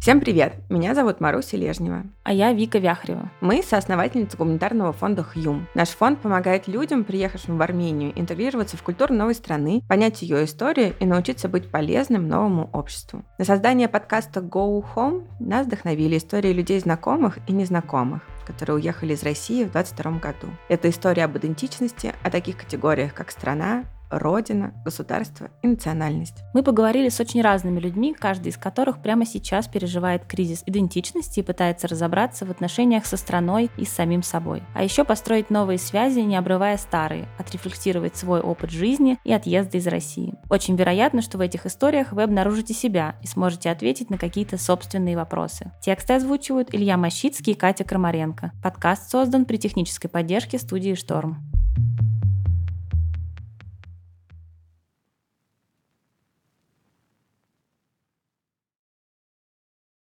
Всем привет! Меня зовут Маруся Лежнева. А я Вика Вяхрева. Мы соосновательницы гуманитарного фонда «Хьюм». Наш фонд помогает людям, приехавшим в Армению, интегрироваться в культуру новой страны, понять ее историю и научиться быть полезным новому обществу. На создание подкаста «Go Home» нас вдохновили истории людей знакомых и незнакомых, которые уехали из России в 2022 году. Это история об идентичности, о таких категориях, как страна, родина, государство и национальность. Мы поговорили с очень разными людьми, каждый из которых прямо сейчас переживает кризис идентичности и пытается разобраться в отношениях со страной и с самим собой. А еще построить новые связи, не обрывая старые, отрефлексировать свой опыт жизни и отъезда из России. Очень вероятно, что в этих историях вы обнаружите себя и сможете ответить на какие-то собственные вопросы. Тексты озвучивают Илья Мощицкий и Катя Крамаренко. Подкаст создан при технической поддержке студии «Шторм».